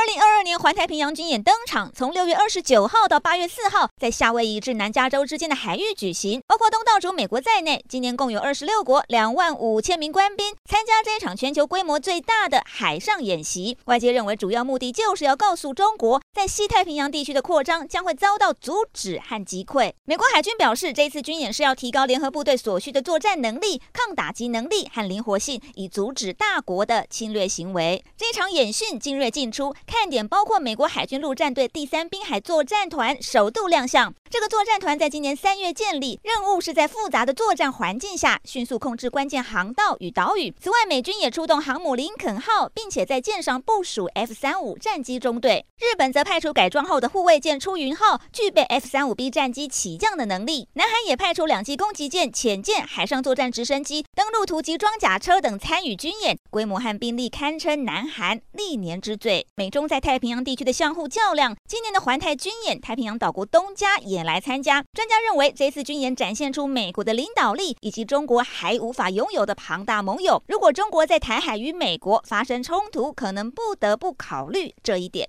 二零二二年环太平洋军演登场，从六月二十九号到八月四号，在夏威夷至南加州之间的海域举行，包括东道主美国在内，今年共有二十六国两万五千名官兵参加这一场全球规模最大的海上演习。外界认为，主要目的就是要告诉中国，在西太平洋地区的扩张将会遭到阻止和击溃。美国海军表示，这次军演是要提高联合部队所需的作战能力、抗打击能力和灵活性，以阻止大国的侵略行为。这场演训精锐进出。看点包括美国海军陆战队第三滨海作战团首度亮相。这个作战团在今年三月建立，任务是在复杂的作战环境下迅速控制关键航道与岛屿。此外，美军也出动航母林肯号，并且在舰上部署 F 三五战机中队。日本则派出改装后的护卫舰出云号，具备 F 三五 B 战机起降的能力。南韩也派出两栖攻击舰、潜舰、海上作战直升机、登陆突击装甲车等参与军演，规模和兵力堪称南韩历年之最。美在太平洋地区的相互较量，今年的环太军演，太平洋岛国东家也来参加。专家认为，这次军演展现出美国的领导力以及中国还无法拥有的庞大盟友。如果中国在台海与美国发生冲突，可能不得不考虑这一点。